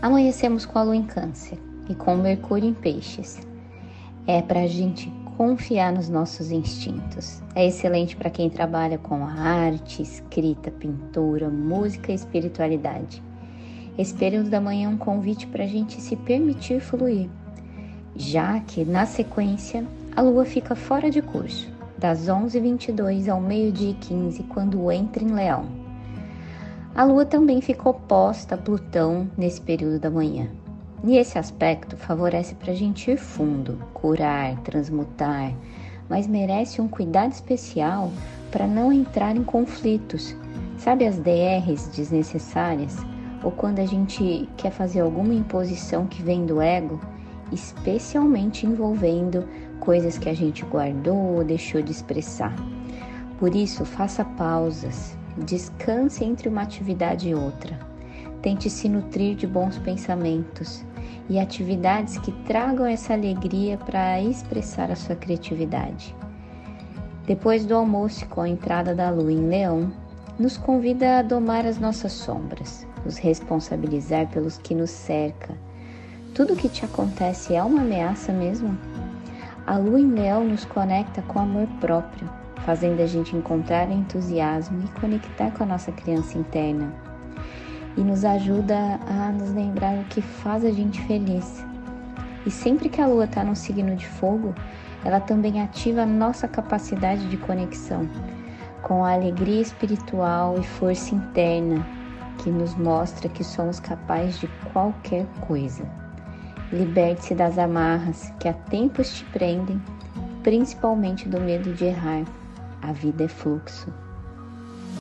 Amanhecemos com a lua em Câncer e com o Mercúrio em Peixes. É para a gente confiar nos nossos instintos. É excelente para quem trabalha com arte, escrita, pintura, música e espiritualidade. Esse período da manhã é um convite para a gente se permitir fluir, já que na sequência a lua fica fora de curso, das 11h22 ao meio-dia e 15, quando entra em Leão. A Lua também fica oposta a Plutão nesse período da manhã. E esse aspecto favorece para a gente ir fundo, curar, transmutar, mas merece um cuidado especial para não entrar em conflitos. Sabe as DRs desnecessárias? Ou quando a gente quer fazer alguma imposição que vem do ego, especialmente envolvendo coisas que a gente guardou ou deixou de expressar. Por isso, faça pausas, Descanse entre uma atividade e outra. Tente se nutrir de bons pensamentos e atividades que tragam essa alegria para expressar a sua criatividade. Depois do almoço, com a entrada da lua em Leão, nos convida a domar as nossas sombras, nos responsabilizar pelos que nos cerca. Tudo o que te acontece é uma ameaça mesmo? A lua em Leão nos conecta com amor próprio fazendo a gente encontrar entusiasmo e conectar com a nossa criança interna. E nos ajuda a nos lembrar o que faz a gente feliz. E sempre que a lua está no signo de fogo, ela também ativa a nossa capacidade de conexão com a alegria espiritual e força interna que nos mostra que somos capazes de qualquer coisa. Liberte-se das amarras que há tempos te prendem, principalmente do medo de errar. A vida é fluxo.